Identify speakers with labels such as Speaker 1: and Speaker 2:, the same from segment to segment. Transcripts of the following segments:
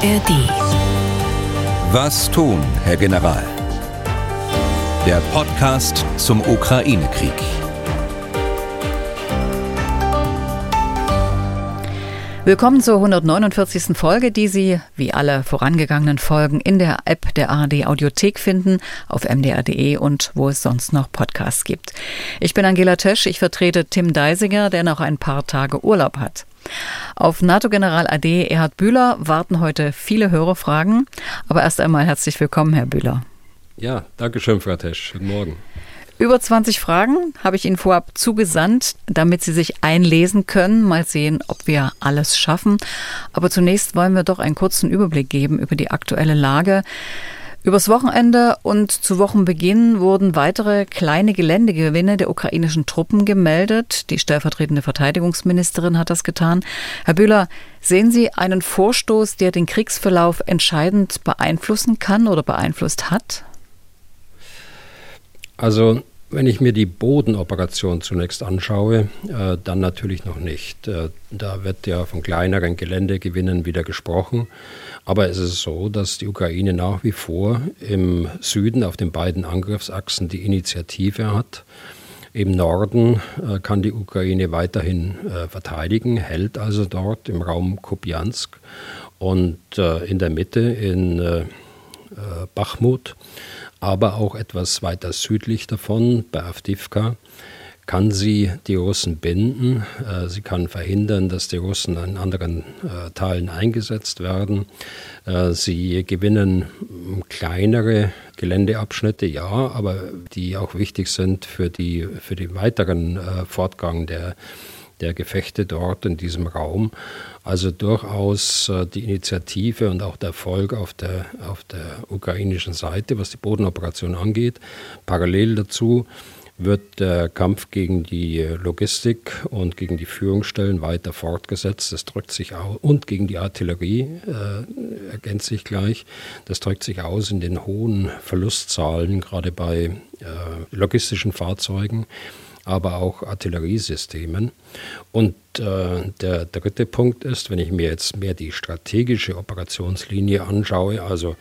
Speaker 1: ARD.
Speaker 2: Was tun, Herr General? Der Podcast zum Ukraine-Krieg.
Speaker 3: Willkommen zur 149. Folge, die Sie, wie alle vorangegangenen Folgen, in der App der ARD Audiothek finden, auf mdr.de und wo es sonst noch Podcasts gibt. Ich bin Angela Tösch, ich vertrete Tim Deisiger, der noch ein paar Tage Urlaub hat. Auf NATO-General AD Erhard Bühler warten heute viele Hörerfragen. Aber erst einmal herzlich willkommen, Herr Bühler.
Speaker 4: Ja, danke schön, Frau Tesch. Guten Morgen.
Speaker 3: Über 20 Fragen habe ich Ihnen vorab zugesandt, damit Sie sich einlesen können. Mal sehen, ob wir alles schaffen. Aber zunächst wollen wir doch einen kurzen Überblick geben über die aktuelle Lage. Übers Wochenende und zu Wochenbeginn wurden weitere kleine Geländegewinne der ukrainischen Truppen gemeldet. Die stellvertretende Verteidigungsministerin hat das getan. Herr Bühler, sehen Sie einen Vorstoß, der den Kriegsverlauf entscheidend beeinflussen kann oder beeinflusst hat?
Speaker 4: Also wenn ich mir die Bodenoperation zunächst anschaue, äh, dann natürlich noch nicht. Äh, da wird ja von kleineren Geländegewinnen wieder gesprochen. Aber es ist so, dass die Ukraine nach wie vor im Süden auf den beiden Angriffsachsen die Initiative hat. Im Norden äh, kann die Ukraine weiterhin äh, verteidigen, hält also dort im Raum Kupiansk. Und äh, in der Mitte in äh, Bachmut aber auch etwas weiter südlich davon, bei Avdivka, kann sie die Russen binden. Äh, sie kann verhindern, dass die Russen in anderen äh, Teilen eingesetzt werden. Äh, sie gewinnen kleinere Geländeabschnitte, ja, aber die auch wichtig sind für, die, für den weiteren Fortgang der, der Gefechte dort in diesem Raum. Also durchaus äh, die Initiative und auch der Erfolg auf der, auf der ukrainischen Seite, was die Bodenoperation angeht. Parallel dazu wird der Kampf gegen die Logistik und gegen die Führungsstellen weiter fortgesetzt. Das drückt sich aus und gegen die Artillerie äh, ergänzt sich gleich. Das drückt sich aus in den hohen Verlustzahlen, gerade bei äh, logistischen Fahrzeugen aber auch Artilleriesystemen. Und äh, der dritte Punkt ist, wenn ich mir jetzt mehr die strategische Operationslinie anschaue, also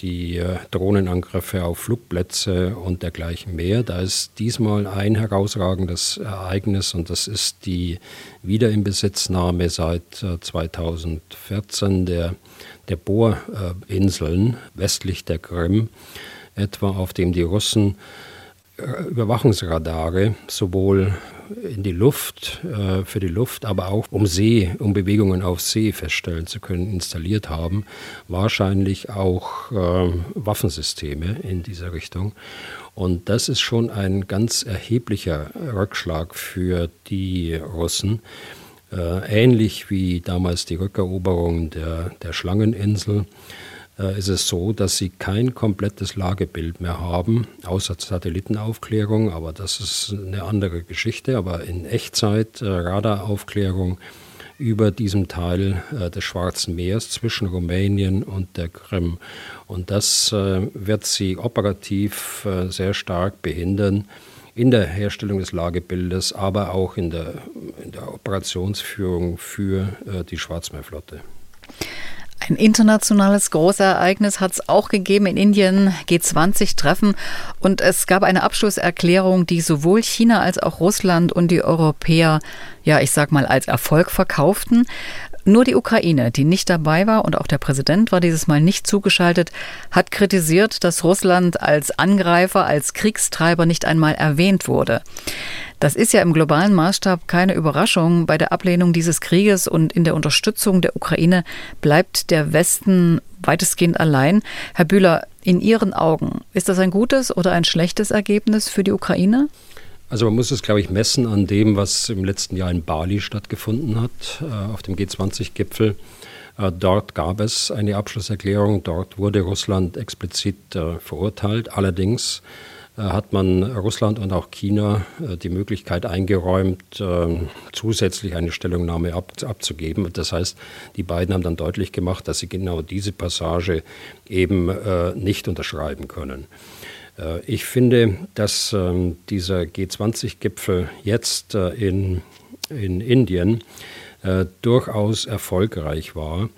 Speaker 4: die äh, Drohnenangriffe auf Flugplätze und dergleichen mehr. Da ist diesmal ein herausragendes Ereignis und das ist die Wiederinbesitznahme seit äh, 2014 der, der Bohrinseln westlich der Krim, etwa auf dem die Russen Überwachungsradare sowohl in die Luft, äh, für die Luft, aber auch um See, um Bewegungen auf See feststellen zu können, installiert haben. Wahrscheinlich auch äh, Waffensysteme in dieser Richtung. Und das ist schon ein ganz erheblicher Rückschlag für die Russen. Äh, ähnlich wie damals die Rückeroberung der, der Schlangeninsel äh, ist es so, dass sie kein komplettes Lagebild mehr haben, außer Satellitenaufklärung, aber das ist eine andere Geschichte. Aber in Echtzeit äh, Radaraufklärung über diesem Teil äh, des Schwarzen Meeres zwischen Rumänien und der Krim. Und das äh, wird sie operativ äh, sehr stark behindern in der Herstellung des Lagebildes, aber auch in der, in der Operationsführung für äh, die Schwarzmeerflotte.
Speaker 3: Ein internationales Großereignis hat es auch gegeben in Indien, G20-Treffen. Und es gab eine Abschlusserklärung, die sowohl China als auch Russland und die Europäer, ja, ich sag mal, als Erfolg verkauften. Nur die Ukraine, die nicht dabei war und auch der Präsident war dieses Mal nicht zugeschaltet, hat kritisiert, dass Russland als Angreifer, als Kriegstreiber nicht einmal erwähnt wurde. Das ist ja im globalen Maßstab keine Überraschung. Bei der Ablehnung dieses Krieges und in der Unterstützung der Ukraine bleibt der Westen weitestgehend allein. Herr Bühler, in Ihren Augen, ist das ein gutes oder ein schlechtes Ergebnis für die Ukraine?
Speaker 4: Also man muss es, glaube ich, messen an dem, was im letzten Jahr in Bali stattgefunden hat, äh, auf dem G20-Gipfel. Äh, dort gab es eine Abschlusserklärung, dort wurde Russland explizit äh, verurteilt. Allerdings hat man Russland und auch China die Möglichkeit eingeräumt, zusätzlich eine Stellungnahme abzugeben. Das heißt, die beiden haben dann deutlich gemacht, dass sie genau diese Passage eben nicht unterschreiben können. Ich finde, dass ähm, dieser G20-Gipfel jetzt in, in Indien äh, durchaus erfolgreich war.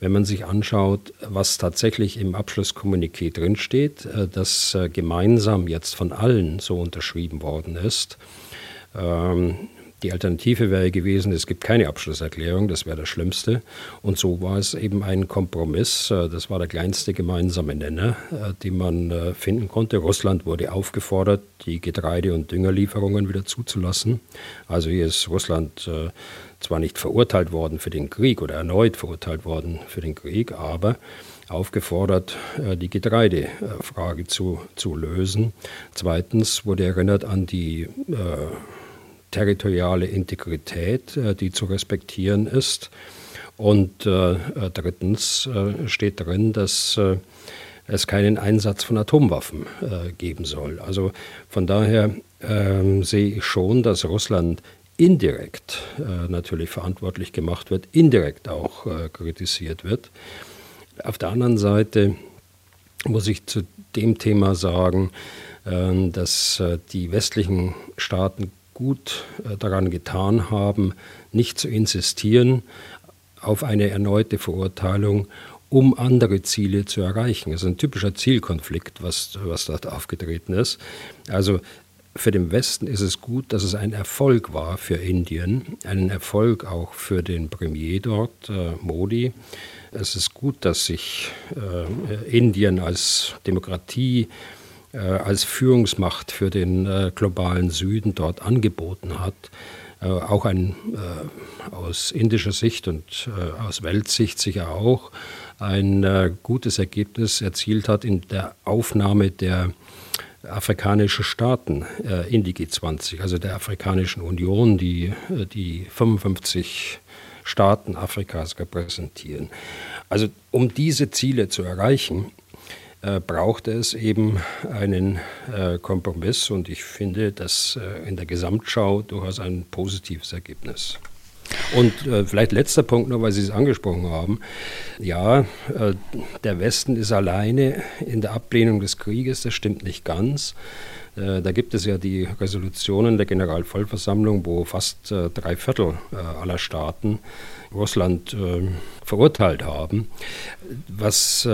Speaker 4: Wenn man sich anschaut, was tatsächlich im Abschlusskommuniqué drinsteht, äh, das äh, gemeinsam jetzt von allen so unterschrieben worden ist, ähm, die Alternative wäre gewesen, es gibt keine Abschlusserklärung, das wäre das Schlimmste. Und so war es eben ein Kompromiss. Äh, das war der kleinste gemeinsame Nenner, äh, den man äh, finden konnte. Russland wurde aufgefordert, die Getreide- und Düngerlieferungen wieder zuzulassen. Also hier ist Russland zwar nicht verurteilt worden für den Krieg oder erneut verurteilt worden für den Krieg, aber aufgefordert, die Getreidefrage zu, zu lösen. Zweitens wurde erinnert an die äh, territoriale Integrität, äh, die zu respektieren ist. Und äh, äh, drittens steht drin, dass es keinen Einsatz von Atomwaffen geben soll. Also von daher ähm, sehe ich schon, dass Russland indirekt äh, natürlich verantwortlich gemacht wird, indirekt auch äh, kritisiert wird. Auf der anderen Seite muss ich zu dem Thema sagen, äh, dass die westlichen Staaten gut äh, daran getan haben, nicht zu insistieren auf eine erneute Verurteilung, um andere Ziele zu erreichen. Das ist ein typischer Zielkonflikt, was, was dort aufgetreten ist. Also für den Westen ist es gut, dass es ein Erfolg war für Indien, ein Erfolg auch für den Premier dort, äh, Modi. Es ist gut, dass sich äh, Indien als Demokratie äh, als Führungsmacht für den äh, globalen Süden dort angeboten hat, äh, auch ein aus indischer Sicht und aus Weltsicht sicher auch ein gutes Ergebnis erzielt hat in der Aufnahme der afrikanischen Staaten in die G20, also der Afrikanischen Union, die die 55 Staaten Afrikas repräsentieren. Also um diese Ziele zu erreichen, äh, brauchte es eben einen äh, Kompromiss und ich finde das äh, in der Gesamtschau durchaus ein positives Ergebnis. Und äh, vielleicht letzter Punkt noch, weil Sie es angesprochen haben. Ja, äh, der Westen ist alleine in der Ablehnung des Krieges, das stimmt nicht ganz. Äh, da gibt es ja die Resolutionen der Generalvollversammlung, wo fast drei Viertel aller Staaten Russland verurteilt haben. Was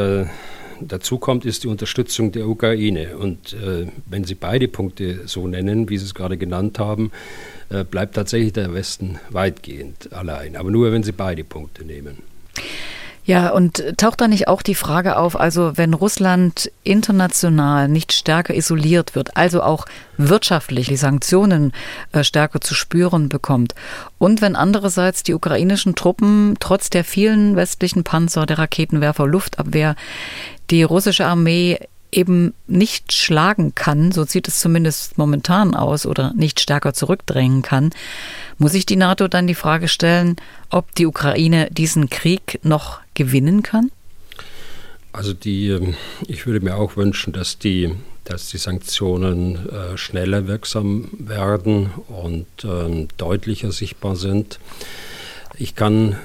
Speaker 4: dazu kommt, ist die Unterstützung der Ukraine. Und äh, wenn Sie beide Punkte so nennen, wie Sie es gerade genannt haben, äh, bleibt tatsächlich der Westen weitgehend allein. Aber nur, wenn Sie beide Punkte nehmen.
Speaker 3: Ja, und taucht da nicht auch die Frage auf, also wenn Russland international nicht stärker isoliert wird, also auch wirtschaftlich die Sanktionen äh, stärker zu spüren bekommt? Und wenn andererseits die ukrainischen Truppen trotz der vielen westlichen Panzer, der Raketenwerfer, Luftabwehr die russische Armee eben nicht schlagen kann, so sieht es zumindest momentan aus, oder nicht stärker zurückdrängen kann, muss sich die NATO dann die Frage stellen, ob die Ukraine diesen Krieg noch gewinnen kann?
Speaker 4: Also die, ähm, ich würde mir auch wünschen, dass die, dass die Sanktionen äh, schneller wirksam werden und äh, deutlicher sichtbar sind. Ich kann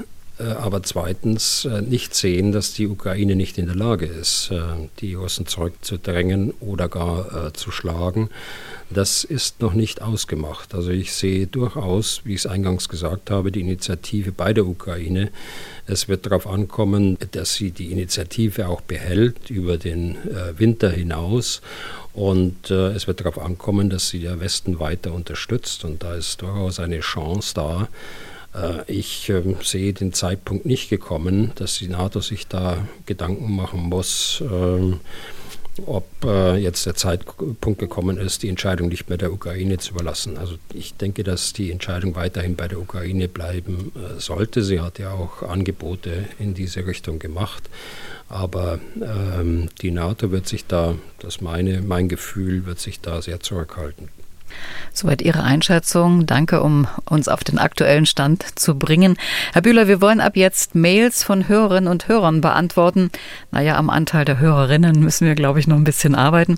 Speaker 4: aber zweitens äh, nicht sehen, dass die Ukraine nicht in der Lage ist, äh, die Russen zurückzudrängen oder gar zu schlagen. Das ist noch nicht ausgemacht. Also ich sehe durchaus, wie ich es eingangs gesagt habe, die Initiative bei der Ukraine. Es wird darauf ankommen, dass sie die Initiative auch behält über den Winter hinaus. Und es wird darauf ankommen, dass sie der Westen weiter unterstützt. Und da ist durchaus eine Chance da, äh, ich ähm, sehe den Zeitpunkt nicht gekommen, dass die NATO sich da Gedanken machen muss, ähm, ob äh, jetzt der Zeitpunkt gekommen ist, die Entscheidung nicht mehr der Ukraine zu überlassen. Also ich denke, dass die Entscheidung weiterhin bei der Ukraine bleiben äh, sollte. Sie hat ja auch Angebote in diese Richtung gemacht. Aber ähm, die NATO wird sich da, das meine, mein Gefühl, wird sich da sehr zurückhalten.
Speaker 3: Soweit Ihre Einschätzung. Danke, um uns auf den aktuellen Stand zu bringen. Herr Bühler, wir wollen ab jetzt Mails von Hörerinnen und Hörern beantworten. Naja, am Anteil der Hörerinnen müssen wir, glaube ich, noch ein bisschen arbeiten.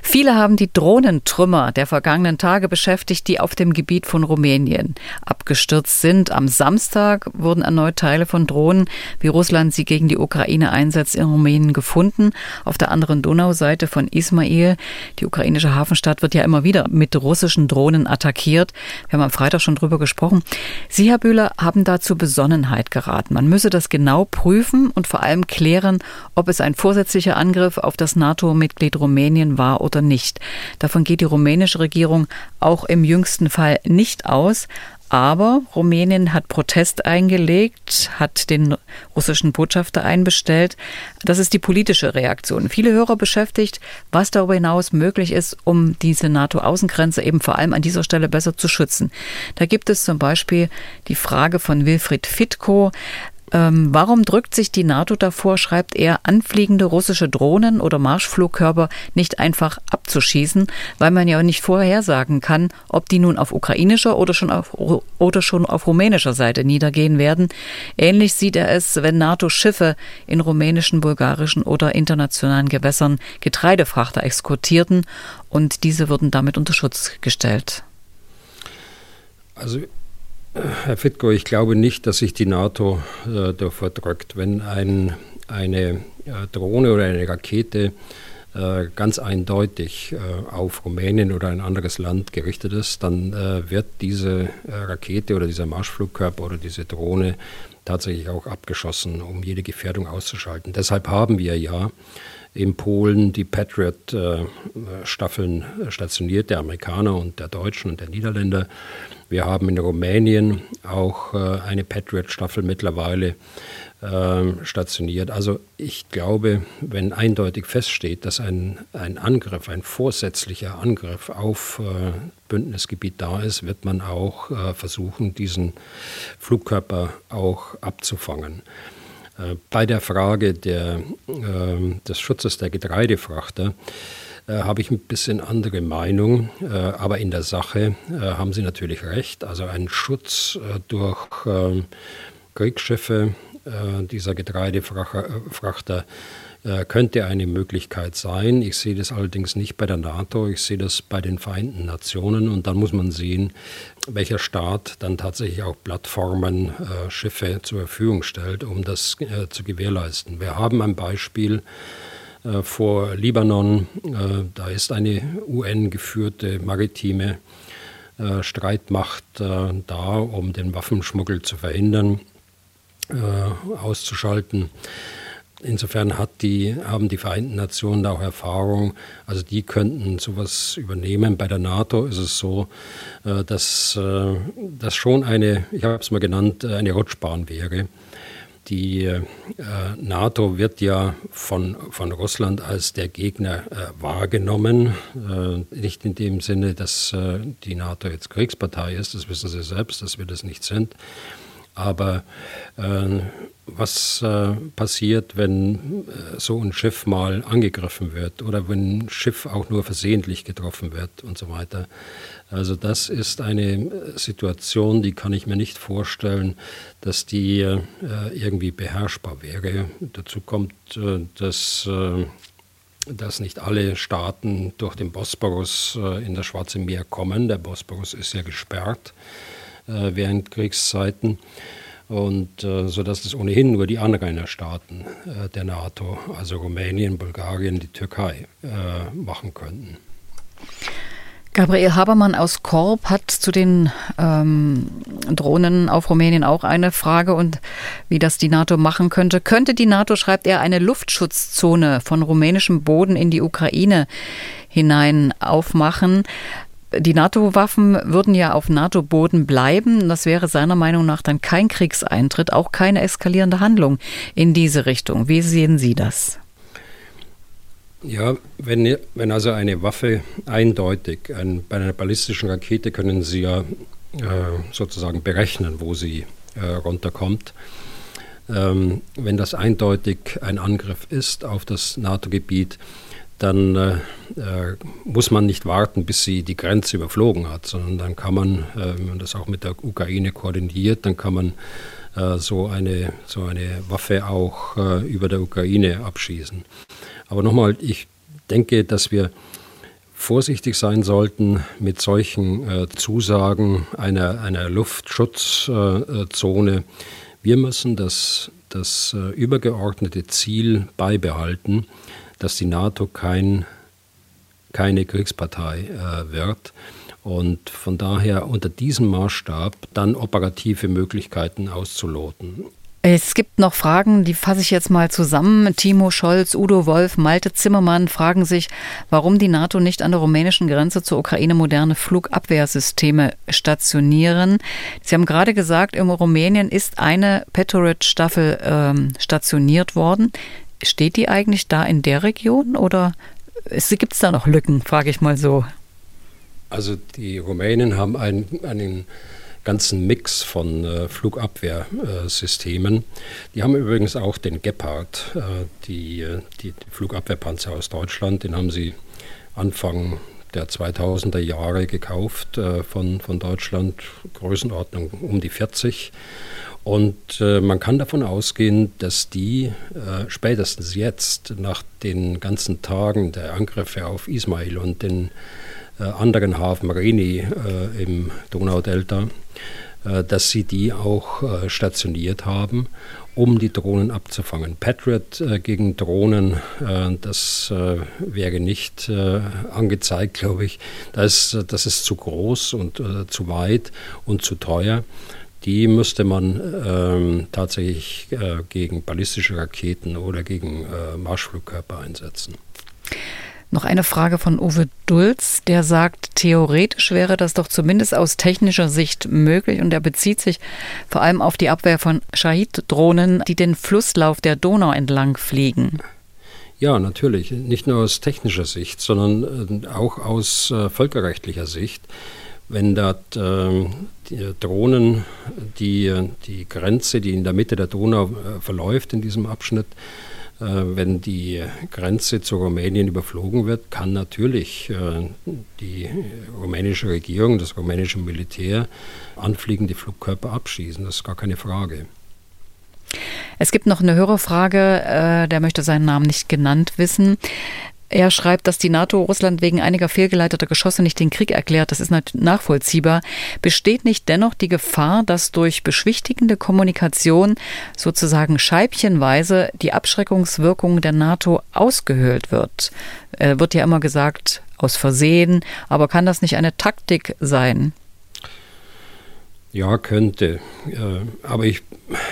Speaker 3: Viele haben die Drohnentrümmer der vergangenen Tage beschäftigt, die auf dem Gebiet von Rumänien abgestürzt sind. Am Samstag wurden erneut Teile von Drohnen, wie Russland sie gegen die Ukraine einsetzt, in Rumänien gefunden. Auf der anderen Donauseite von Ismail, die ukrainische Hafenstadt, wird ja immer wieder mit russischen Drohnen attackiert. Wir haben am Freitag schon drüber gesprochen. Sie, Herr Bühler, haben dazu Besonnenheit geraten. Man müsse das genau prüfen und vor allem klären, ob es ein vorsätzlicher Angriff auf das NATO-Mitglied Rumänien war oder nicht. Davon geht die rumänische Regierung auch im jüngsten Fall nicht aus. Aber Rumänien hat Protest eingelegt, hat den russischen Botschafter einbestellt. Das ist die politische Reaktion. Viele Hörer beschäftigt, was darüber hinaus möglich ist, um diese NATO-Außengrenze eben vor allem an dieser Stelle besser zu schützen. Da gibt es zum Beispiel die Frage von Wilfried Fitko. Ähm, warum drückt sich die NATO davor, schreibt er, anfliegende russische Drohnen oder Marschflugkörper nicht einfach abzuschießen, weil man ja nicht vorhersagen kann, ob die nun auf ukrainischer oder schon auf, oder schon auf rumänischer Seite niedergehen werden. Ähnlich sieht er es, wenn NATO-Schiffe in rumänischen, bulgarischen oder internationalen Gewässern Getreidefrachter exkortierten und diese würden damit unter Schutz gestellt.
Speaker 4: Also Herr Fitko, ich glaube nicht, dass sich die NATO äh, davor drückt. Wenn ein, eine äh, Drohne oder eine Rakete äh, ganz eindeutig äh, auf Rumänien oder ein anderes Land gerichtet ist, dann äh, wird diese äh, Rakete oder dieser Marschflugkörper oder diese Drohne tatsächlich auch abgeschossen, um jede Gefährdung auszuschalten. Deshalb haben wir ja in Polen die Patriot-Staffeln stationiert, der Amerikaner und der Deutschen und der Niederländer. Wir haben in Rumänien auch äh, eine Patriot-Staffel mittlerweile ähm, stationiert. Also ich glaube, wenn eindeutig feststeht, dass ein, ein Angriff, ein vorsätzlicher Angriff auf äh, Bündnisgebiet da ist, wird man auch äh, versuchen, diesen Flugkörper auch abzufangen. Bei der Frage der, ähm, des Schutzes der Getreidefrachter äh, habe ich ein bisschen andere Meinung. Äh, aber in der Sache äh, haben Sie natürlich recht. Also ein Schutz äh, durch ähm, Kriegsschiffe äh, dieser Getreidefrachter äh, könnte eine Möglichkeit sein. Ich sehe das allerdings nicht bei der NATO, ich sehe das bei den Vereinten Nationen und dann muss man sehen, welcher Staat dann tatsächlich auch Plattformen, äh, Schiffe zur Verfügung stellt, um das äh, zu gewährleisten. Wir haben ein Beispiel äh, vor Libanon. Äh, da ist eine UN-geführte maritime Streitmacht da, um den Waffenschmuggel zu verhindern, auszuschalten. Insofern hat die, haben die Vereinten Nationen da auch Erfahrung, also die könnten sowas übernehmen. Bei der NATO ist es so, dass das schon eine, ich habe es mal genannt, eine Rutschbahn wäre. Die äh, NATO wird ja von, von Russland als der Gegner äh, wahrgenommen. Äh, nicht in dem Sinne, dass äh, die NATO jetzt Kriegspartei ist, das wissen Sie selbst, dass wir das nicht sind. Aber äh, was äh, passiert, wenn so ein Schiff mal angegriffen wird oder wenn ein Schiff auch nur versehentlich getroffen wird und so weiter? Also das ist eine äh, Situation, die kann ich mir nicht vorstellen, dass die äh, irgendwie beherrschbar wäre. Dazu kommt, äh, dass, dass nicht alle Staaten durch den Bosporus in das Schwarze Meer kommen. Der Bosporus ist ja gesperrt während Kriegszeiten und äh, sodass es ohnehin nur die Anrainerstaaten äh, der NATO, also Rumänien, Bulgarien, die Türkei, äh, machen könnten.
Speaker 3: Gabriel Habermann aus Korb hat zu den ähm, Drohnen auf Rumänien auch eine Frage und wie das die NATO machen könnte. Könnte die NATO, schreibt er, eine Luftschutzzone von rumänischem Boden in die Ukraine hinein aufmachen? Die NATO-Waffen würden ja auf NATO-Boden bleiben. Das wäre seiner Meinung nach dann kein Kriegseintritt, auch keine eskalierende Handlung in diese Richtung. Wie sehen Sie das?
Speaker 4: Ja, wenn, wenn also eine Waffe eindeutig, ein, bei einer ballistischen Rakete können Sie ja äh, sozusagen berechnen, wo sie äh, runterkommt. Ähm, wenn das eindeutig ein Angriff ist auf das NATO-Gebiet, dann äh, äh, muss man nicht warten, bis sie die Grenze überflogen hat, sondern dann kann man, äh, wenn man das auch mit der Ukraine koordiniert, dann kann man äh, so, eine, so eine Waffe auch äh, über der Ukraine abschießen. Aber nochmal, ich denke, dass wir vorsichtig sein sollten mit solchen äh, Zusagen einer, einer Luftschutzzone. Wir müssen das, das übergeordnete Ziel beibehalten, dass die NATO kein, keine Kriegspartei äh, wird Und von daher unter diesem Maßstab dann operative Möglichkeiten auszuloten.
Speaker 3: Es gibt noch Fragen, die fasse ich jetzt mal zusammen. Timo Scholz, Udo Wolf, Malte Zimmermann fragen sich, warum die NATO nicht an der rumänischen Grenze zur Ukraine moderne Flugabwehrsysteme stationieren. Sie haben gerade gesagt, in Rumänien ist eine Patriot-Staffel ähm, stationiert worden. Steht die eigentlich da in der Region oder gibt es da noch Lücken, frage ich mal so.
Speaker 4: Also die Rumänen haben einen, einen ganzen Mix von äh, Flugabwehrsystemen. die haben übrigens auch den Gepard, äh, die, äh, die, die Flugabwehrpanzer aus Deutschland, den haben sie Anfang der 2000er Jahre gekauft äh, von, von Deutschland, Größenordnung um die 40. Und äh, man kann davon ausgehen, dass die äh, spätestens jetzt, nach den ganzen Tagen der Angriffe auf Ismail und den äh, anderen Hafen Reni äh, im Donaudelta, äh, dass sie die auch äh, stationiert haben, um die Drohnen abzufangen. Patriot gegen Drohnen, das wäre nicht angezeigt, glaube ich. Das, das ist zu groß und zu weit und zu teuer die müsste man ähm, tatsächlich äh, gegen ballistische Raketen oder gegen äh, Marschflugkörper einsetzen.
Speaker 3: Noch eine Frage von Uwe Dulz, der sagt, theoretisch wäre das doch zumindest aus technischer Sicht möglich und er bezieht sich vor allem auf die Abwehr von Shahid-Drohnen, die den Flusslauf der Donau entlang fliegen.
Speaker 4: Ja, natürlich. Nicht nur aus technischer Sicht, sondern äh, auch aus äh, völkerrechtlicher Sicht. Wenn dort äh, die Drohnen die, die Grenze, die in der Mitte der Donau äh, verläuft in diesem Abschnitt, äh, wenn die Grenze zu Rumänien überflogen wird, kann natürlich äh, die rumänische Regierung, das rumänische Militär anfliegende Flugkörper abschießen. Das ist gar keine Frage.
Speaker 3: Es gibt noch eine Hörerfrage, der möchte seinen Namen nicht genannt wissen. Er schreibt, dass die NATO Russland wegen einiger fehlgeleiteter Geschosse nicht den Krieg erklärt. Das ist nachvollziehbar. Besteht nicht dennoch die Gefahr, dass durch beschwichtigende Kommunikation sozusagen scheibchenweise die Abschreckungswirkung der NATO ausgehöhlt wird? Äh, wird ja immer gesagt, aus Versehen. Aber kann das nicht eine Taktik sein?
Speaker 4: Ja, könnte. Äh, aber ich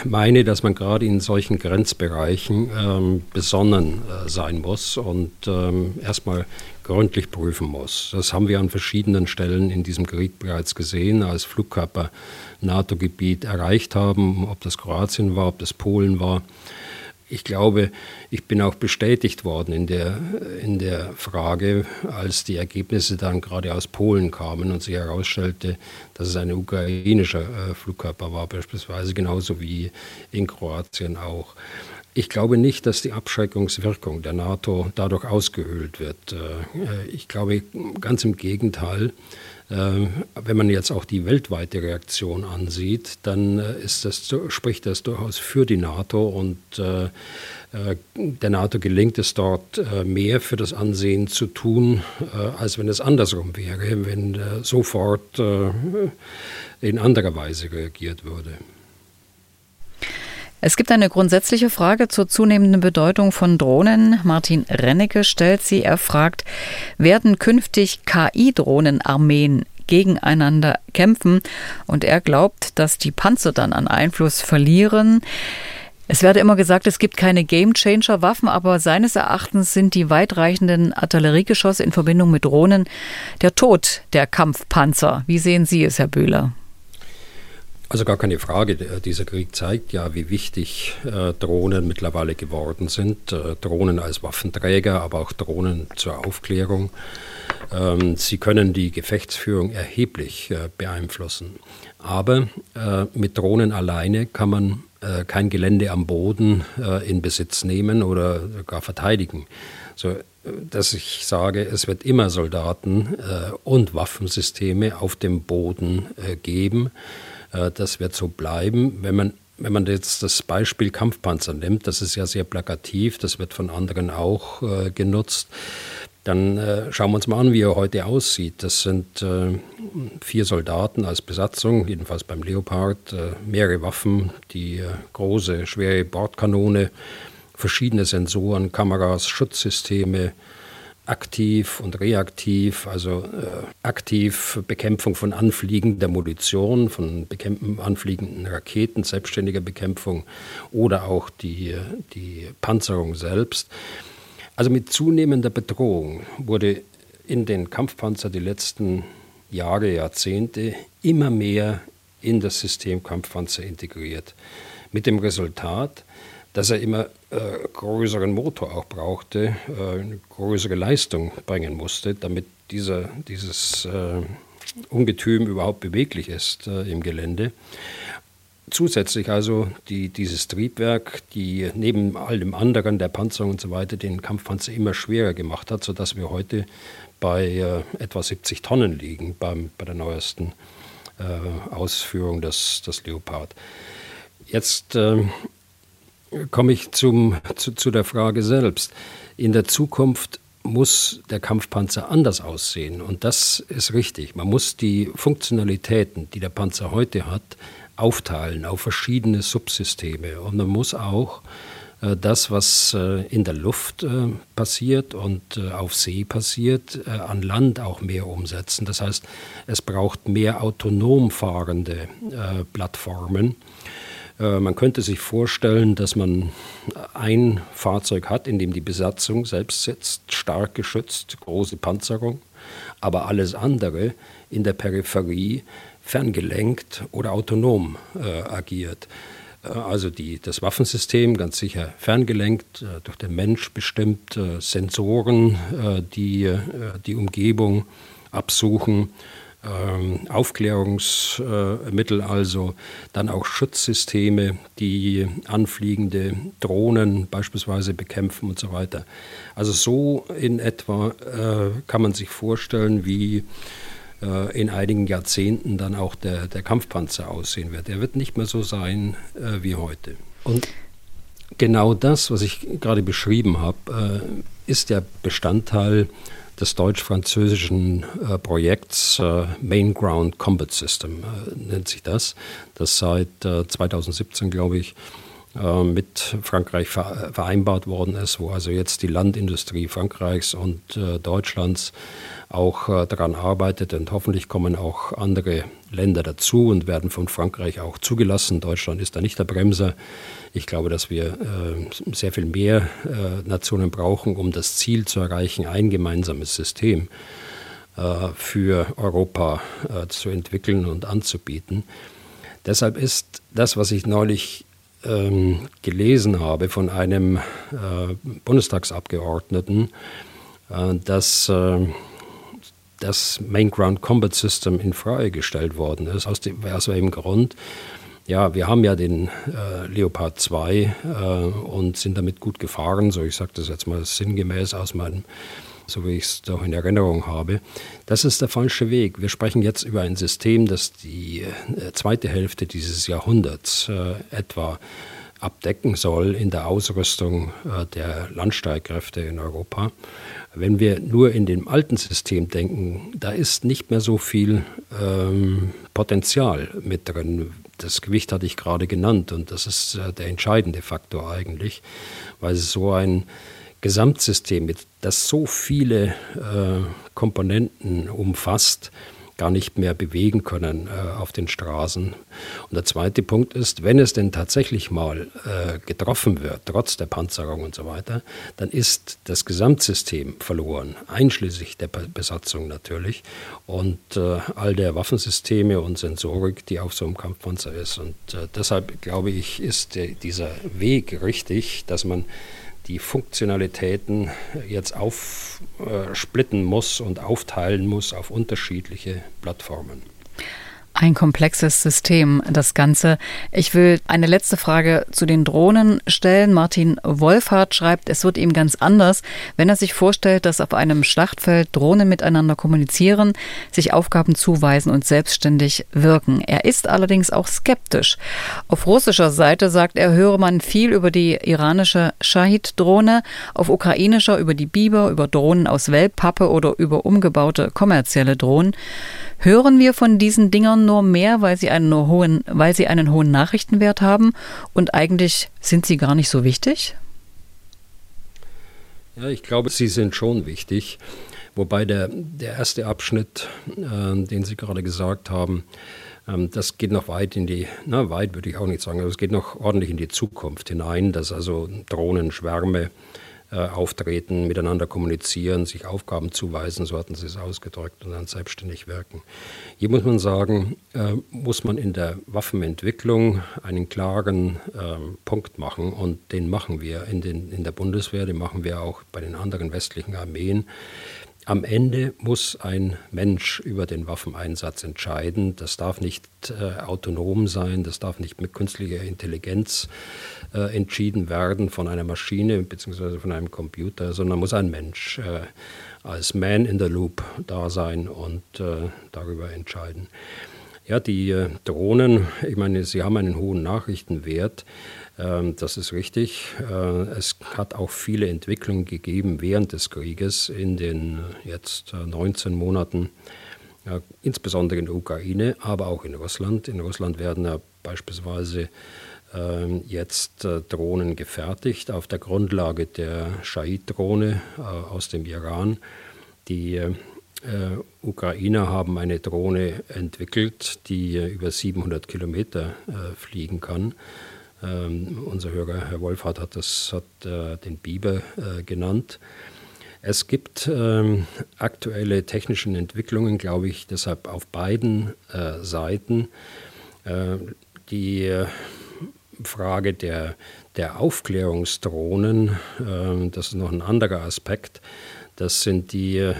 Speaker 4: meine, dass man gerade in solchen Grenzbereichen ähm, besonnen äh, sein muss und ähm, erstmal gründlich prüfen muss. Das haben wir an verschiedenen Stellen in diesem Krieg bereits gesehen, als Flugkörper NATO-Gebiet erreicht haben, ob das Kroatien war, ob das Polen war ich glaube, ich bin auch bestätigt worden in der, in der Frage, als die Ergebnisse dann gerade aus Polen kamen und sich herausstellte, dass es ein ukrainischer äh, Flugkörper war, beispielsweise genauso wie in Kroatien auch. Ich glaube nicht, dass die Abschreckungswirkung der NATO dadurch ausgehöhlt wird. Äh, ich glaube ganz im Gegenteil. Äh, wenn man jetzt auch die weltweite Reaktion ansieht, dann äh, das, spricht das durchaus für die NATO und äh, der NATO gelingt es dort mehr für das Ansehen zu tun, als wenn es andersrum wäre, wenn sofort in anderer Weise reagiert würde.
Speaker 3: Es gibt eine grundsätzliche Frage zur zunehmenden Bedeutung von Drohnen. Martin Rennecke stellt sie. Er fragt, werden künftig KI-Drohnenarmeen gegeneinander kämpfen? Und er glaubt, dass die Panzer dann an Einfluss verlieren. Es werde immer gesagt, es gibt keine Game-Changer-Waffen, aber seines Erachtens sind die weitreichenden Artilleriegeschosse in Verbindung mit Drohnen der Tod der Kampfpanzer. Wie sehen Sie es, Herr Bühler?
Speaker 4: Also gar keine Frage, dieser Krieg zeigt ja, wie wichtig äh, Drohnen mittlerweile geworden sind. Äh, Drohnen als Waffenträger, aber auch Drohnen zur Aufklärung. Ähm, sie können die Gefechtsführung erheblich äh, beeinflussen. Aber äh, mit Drohnen alleine kann man äh, kein Gelände am Boden äh, in Besitz nehmen oder gar verteidigen. So, dass ich sage, es wird immer Soldaten und Waffensysteme auf dem Boden geben äh, das wird so bleiben. Wenn man, wenn man jetzt das Beispiel Kampfpanzer nimmt, das ist ja sehr plakativ, das wird von anderen auch äh, genutzt. Dann äh, schauen wir uns mal an, wie er heute aussieht. Das sind äh, vier Soldaten als Besatzung, jedenfalls beim Leopard, äh, mehrere Waffen, die äh, große, schwere Bordkanone, verschiedene Sensoren, Kameras, Schutzsysteme, aktiv und reaktiv, also äh, aktiv Bekämpfung von anfliegender Munition, von anfliegenden Raketen, selbstständiger Bekämpfung oder auch die, die Panzerung selbst. Also mit zunehmender Bedrohung wurde in den Kampfpanzer die letzten Jahre, Jahrzehnte immer mehr in das System Kampfpanzer integriert. Mit dem Resultat, dass er immer äh, größeren Motor auch brauchte, äh, eine größere Leistung bringen musste, damit dieser, dieses äh, Ungetüm überhaupt beweglich ist äh, im Gelände. Zusätzlich also die, dieses Triebwerk, die neben all dem anderen, der Panzer und so weiter, den Kampfpanzer immer schwerer gemacht hat, sodass wir heute bei äh, etwa 70 Tonnen liegen beim, bei der neuesten äh, Ausführung des, des Leopard. Jetzt ähm, komme ich zum, zu, zu der Frage selbst. In der Zukunft muss der Kampfpanzer anders aussehen. Und das ist richtig. Man muss die Funktionalitäten, die der Panzer heute hat, aufteilen auf verschiedene Subsysteme. Und man muss auch äh, das, was äh, in der Luft äh, passiert und auf See passiert, an Land auch mehr umsetzen. Das heißt, es braucht mehr autonom fahrende Plattformen. Man könnte sich vorstellen, dass man ein Fahrzeug hat, in dem die Besatzung selbst sitzt, stark geschützt, große Panzerung, aber alles andere in der Peripherie ferngelenkt oder autonom äh, agiert. Äh, also die, das Waffensystem ganz sicher ferngelenkt, äh, durch den Mensch bestimmt, äh, Sensoren, die die Umgebung absuchen, ähm, Aufklärungsmittel also, dann auch Schutzsysteme, die anfliegende Drohnen beispielsweise bekämpfen und so weiter. Also so in etwa kann man sich vorstellen, wie äh, in einigen Jahrzehnten dann auch der, der Kampfpanzer aussehen wird. Er wird nicht mehr so sein äh, wie heute. Und genau das, was ich gerade beschrieben habe, äh, ist der Bestandteil des deutsch-französischen äh, Projekts äh, Main Ground Combat System, äh, nennt sich das, das seit 2017, glaube ich, mit Frankreich vereinbart worden ist, wo also jetzt die Landindustrie Frankreichs und Deutschlands auch äh, daran arbeitet und hoffentlich kommen auch andere Länder dazu und werden von Frankreich auch zugelassen. Deutschland ist da nicht der Bremser. Ich glaube, dass wir äh, sehr viel mehr äh, Nationen brauchen, um das Ziel zu erreichen, ein gemeinsames System äh, für Europa äh, zu entwickeln und anzubieten. Deshalb ist das, was ich neulich ähm, gelesen habe von einem äh, Bundestagsabgeordneten, dass das Main Ground Combat System in Frage gestellt worden ist, aus dem, aus welchem Grund. Ja, wir haben ja den äh, Leopard 2 äh, und sind damit gut gefahren, so ich sage das jetzt mal sinngemäß aus meinem, so wie ich es doch in Erinnerung habe. Das ist der falsche Weg. Wir sprechen jetzt über ein System, das die äh, zweite Hälfte dieses Jahrhunderts äh, etwa abdecken soll in der Ausrüstung äh, der Landstreitkräfte in Europa. Wenn wir nur in dem alten System denken, da ist nicht mehr so viel ähm, Potenzial mit drin. Das Gewicht hatte ich gerade genannt und das ist äh, der entscheidende Faktor eigentlich, weil so ein Gesamtsystem, das so viele äh, Komponenten umfasst, gar nicht mehr bewegen können äh, auf den Straßen. Und der zweite Punkt ist, wenn es denn tatsächlich mal äh, getroffen wird, trotz der Panzerung und so weiter, dann ist das Gesamtsystem verloren, einschließlich der Besatzung natürlich und äh, all der Waffensysteme und Sensorik, die auf so einem Kampfpanzer ist. Und äh, deshalb glaube ich, ist dieser Weg richtig, dass man die Funktionalitäten jetzt aufsplitten muss und aufteilen muss auf unterschiedliche Plattformen.
Speaker 3: Ein komplexes System, das Ganze. Ich will eine letzte Frage zu den Drohnen stellen. Martin Wolfhardt schreibt, es wird ihm ganz anders, wenn er sich vorstellt, dass auf einem Schlachtfeld Drohnen miteinander kommunizieren, sich Aufgaben zuweisen und selbstständig wirken. Er ist allerdings auch skeptisch. Auf russischer Seite sagt er, höre man viel über die iranische Shahid-Drohne, auf ukrainischer über die Biber, über Drohnen aus Wellpappe oder über umgebaute kommerzielle Drohnen. Hören wir von diesen Dingern nur mehr, weil sie einen hohen, weil sie einen hohen Nachrichtenwert haben und eigentlich sind sie gar nicht so wichtig?
Speaker 4: Ja, ich glaube, sie sind schon wichtig. Wobei der, der erste Abschnitt, äh, den Sie gerade gesagt haben, ähm, das geht noch weit in die, na weit würde ich auch nicht sagen, aber es geht noch ordentlich in die Zukunft hinein, dass also Drohnenschwärme äh, auftreten, miteinander kommunizieren, sich Aufgaben zuweisen, so hatten sie es ausgedrückt, und dann selbstständig wirken. Hier muss man sagen, äh, muss man in der Waffenentwicklung einen klaren äh, Punkt machen und den machen wir in, den, in der Bundeswehr, den machen wir auch bei den anderen westlichen Armeen. Am Ende muss ein Mensch über den Waffeneinsatz entscheiden. Das darf nicht äh, autonom sein, das darf nicht mit künstlicher Intelligenz äh, entschieden werden von einer Maschine bzw. von einem Computer, sondern muss ein Mensch äh, als Man in the Loop da sein und äh, darüber entscheiden. Ja, die äh, Drohnen, ich meine, sie haben einen hohen Nachrichtenwert. Ähm, das ist richtig. Es hat auch viele Entwicklungen gegeben während des Krieges in den jetzt 19 äh, Monaten, insbesondere in der Ukraine, aber auch in Russland. In Russland werden ja beispielsweise jetzt Drohnen gefertigt auf der Grundlage der Shahid-Drohne aus dem Iran. Die Ukrainer haben eine Drohne entwickelt, die über 700 Kilometer fliegen kann. Ähm, unser Hörer, Herr Wolfhardt, hat, das, hat äh, den Biber äh, genannt. Es gibt ähm, aktuelle technische Entwicklungen, glaube ich, deshalb auf beiden äh, Seiten. Äh, die äh, Frage der, der Aufklärungsdrohnen, ähm, das ist noch ein anderer Aspekt. Das sind die äh,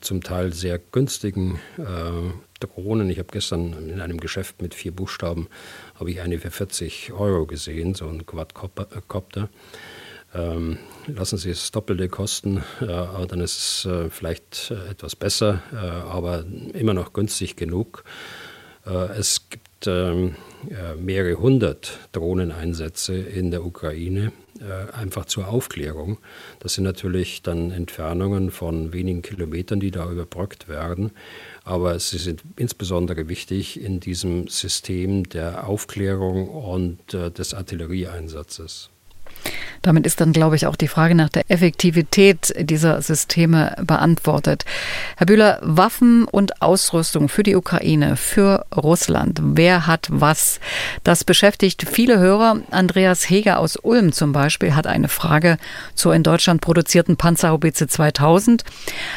Speaker 4: zum Teil sehr günstigen Drohnen. Ich habe gestern in einem Geschäft mit vier Buchstaben ich eine für 40 Euro gesehen, so ein Quadcopter. Ähm, lassen Sie es doppelte kosten, äh, aber dann ist es äh, vielleicht äh, etwas besser, äh, aber immer noch günstig genug. Äh, es gibt ähm, mehrere hundert Drohneneinsätze in der Ukraine, äh, einfach zur Aufklärung. Das sind natürlich dann Entfernungen von wenigen Kilometern, die da überbrückt werden aber sie sind insbesondere wichtig in diesem System der Aufklärung und äh, des Artillerieeinsatzes.
Speaker 3: Damit ist dann, glaube ich, auch die Frage nach der Effektivität dieser Systeme beantwortet. Herr Bühler, Waffen und Ausrüstung für die Ukraine, für Russland. Wer hat was? Das beschäftigt viele Hörer. Andreas Heger aus Ulm zum Beispiel hat eine Frage zur in Deutschland produzierten Panzerhaubitze 2000.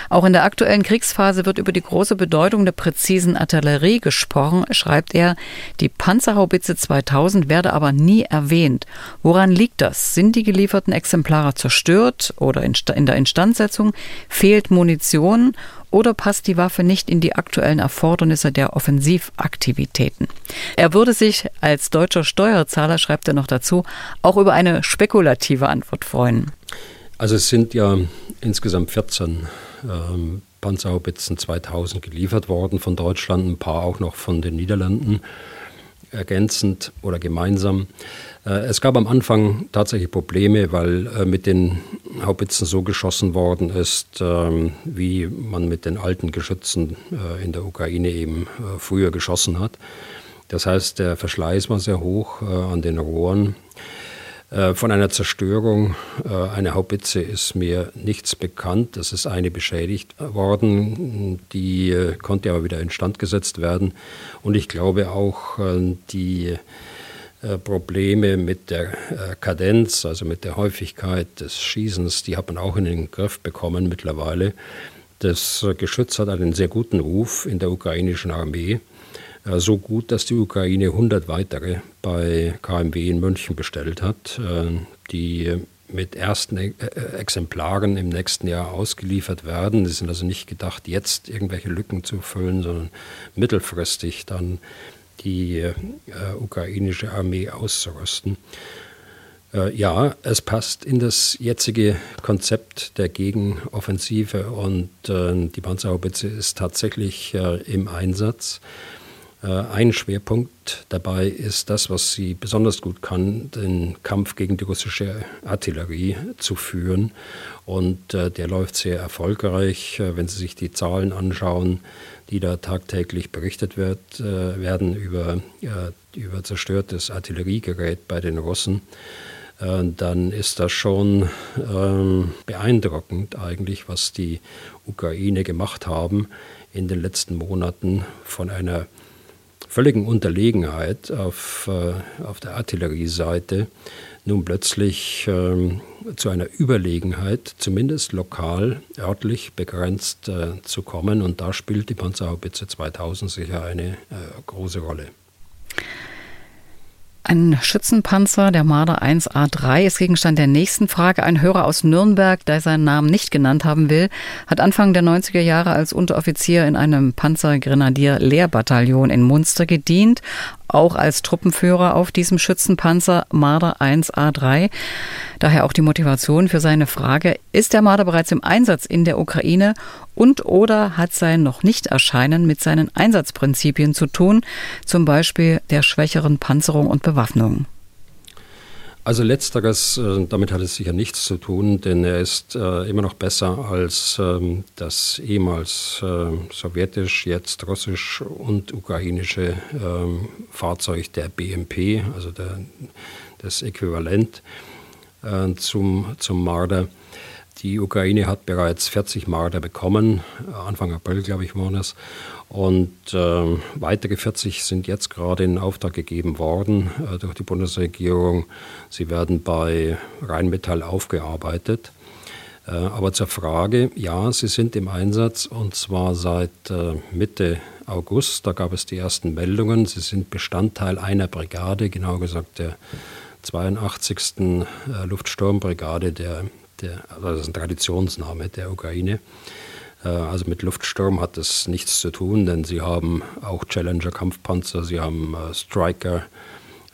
Speaker 3: Auch in der aktuellen Kriegsphase wird über die große Bedeutung der präzisen Artillerie gesprochen, schreibt er. Die Panzerhaubitze 2000 werde aber nie erwähnt. Woran liegt das? Sind die gelieferten Exemplare zerstört oder in, der Instandsetzung? Fehlt Munition? Oder passt die Waffe nicht in die aktuellen Erfordernisse der Offensivaktivitäten? Er würde sich als deutscher Steuerzahler, schreibt er noch dazu, auch über eine spekulative Antwort freuen.
Speaker 4: Also es sind ja insgesamt 14 ähm, Panzerhaubitzen 2000 geliefert worden von Deutschland, ein paar auch noch von den Niederlanden ergänzend oder gemeinsam. Äh, es gab am Anfang tatsächlich Probleme, weil äh, mit den Haubitzen so geschossen worden ist, ähm, wie man mit den alten Geschützen äh, in der Ukraine eben früher geschossen hat. Das heißt, der Verschleiß war sehr hoch an den Rohren. Von einer Zerstörung einer Haubitze ist mir nichts bekannt. Es ist eine beschädigt worden, die konnte aber wieder instand gesetzt werden. Und ich glaube auch, die äh, Probleme mit der äh, Kadenz, also mit der Häufigkeit des Schießens, die hat man auch in den Griff bekommen mittlerweile. Das äh, Geschütz hat einen sehr guten Ruf in der ukrainischen Armee. So gut, dass die Ukraine 100 weitere bei KMW in München bestellt hat, die mit ersten Exemplaren im nächsten Jahr ausgeliefert werden. Die sind also nicht gedacht, jetzt irgendwelche Lücken zu füllen, sondern mittelfristig dann die äh, ukrainische Armee auszurüsten. Äh, ja, es passt in das jetzige Konzept der Gegenoffensive und äh, die Panzerhaubitze ist tatsächlich äh, im Einsatz. Äh, ein Schwerpunkt dabei ist das, was sie besonders gut kann, den Kampf gegen die russische Artillerie zu führen. Und äh, der läuft sehr erfolgreich. wenn Sie sich die Zahlen anschauen, die da tagtäglich berichtet wird, äh, werden über, äh, über zerstörtes Artilleriegerät bei den Russen, äh, dann ist das schon ähm, beeindruckend eigentlich, was die Ukraine gemacht haben in den letzten Monaten von einer völligen Unterlegenheit auf, äh, auf der Artillerieseite nun plötzlich ähm, zu einer Überlegenheit, zumindest lokal, örtlich begrenzt äh, zu kommen. Und da spielt die Panzerhaubitze 2000 sicher eine äh, große Rolle.
Speaker 3: Ein Schützenpanzer, der Marder 1A3, ist Gegenstand der nächsten Frage. Ein Hörer aus Nürnberg, der seinen Namen nicht genannt haben will, hat Anfang der 90er Jahre als Unteroffizier in einem Panzergrenadier-Lehrbataillon in Munster gedient auch als Truppenführer auf diesem Schützenpanzer Marder 1A3. Daher auch die Motivation für seine Frage, ist der Marder bereits im Einsatz in der Ukraine und oder hat sein noch nicht Erscheinen mit seinen Einsatzprinzipien zu tun, zum Beispiel der schwächeren Panzerung und Bewaffnung?
Speaker 4: Also letzteres, äh, damit hat es sicher nichts zu tun, denn er ist äh, immer noch besser als ähm, das ehemals äh, sowjetisch, jetzt russisch und ukrainische ähm, Fahrzeug der BMP, also der, das Äquivalent zum, zum Marder. Die Ukraine hat bereits 40 Marder bekommen, Anfang April, glaube ich, waren es. Und äh, weitere 40 sind jetzt gerade in Auftrag gegeben worden äh, durch die Bundesregierung. Sie werden bei Rheinmetall aufgearbeitet. Äh, aber zur Frage, ja, sie sind im Einsatz und zwar seit äh, Mitte August. Da gab es die ersten Meldungen. Sie sind Bestandteil einer Brigade, genau gesagt der 82. Äh, Luftsturmbrigade der der, also das ist ein Traditionsname der Ukraine. Äh, also mit Luftsturm hat das nichts zu tun, denn sie haben auch Challenger-Kampfpanzer, sie haben äh, Striker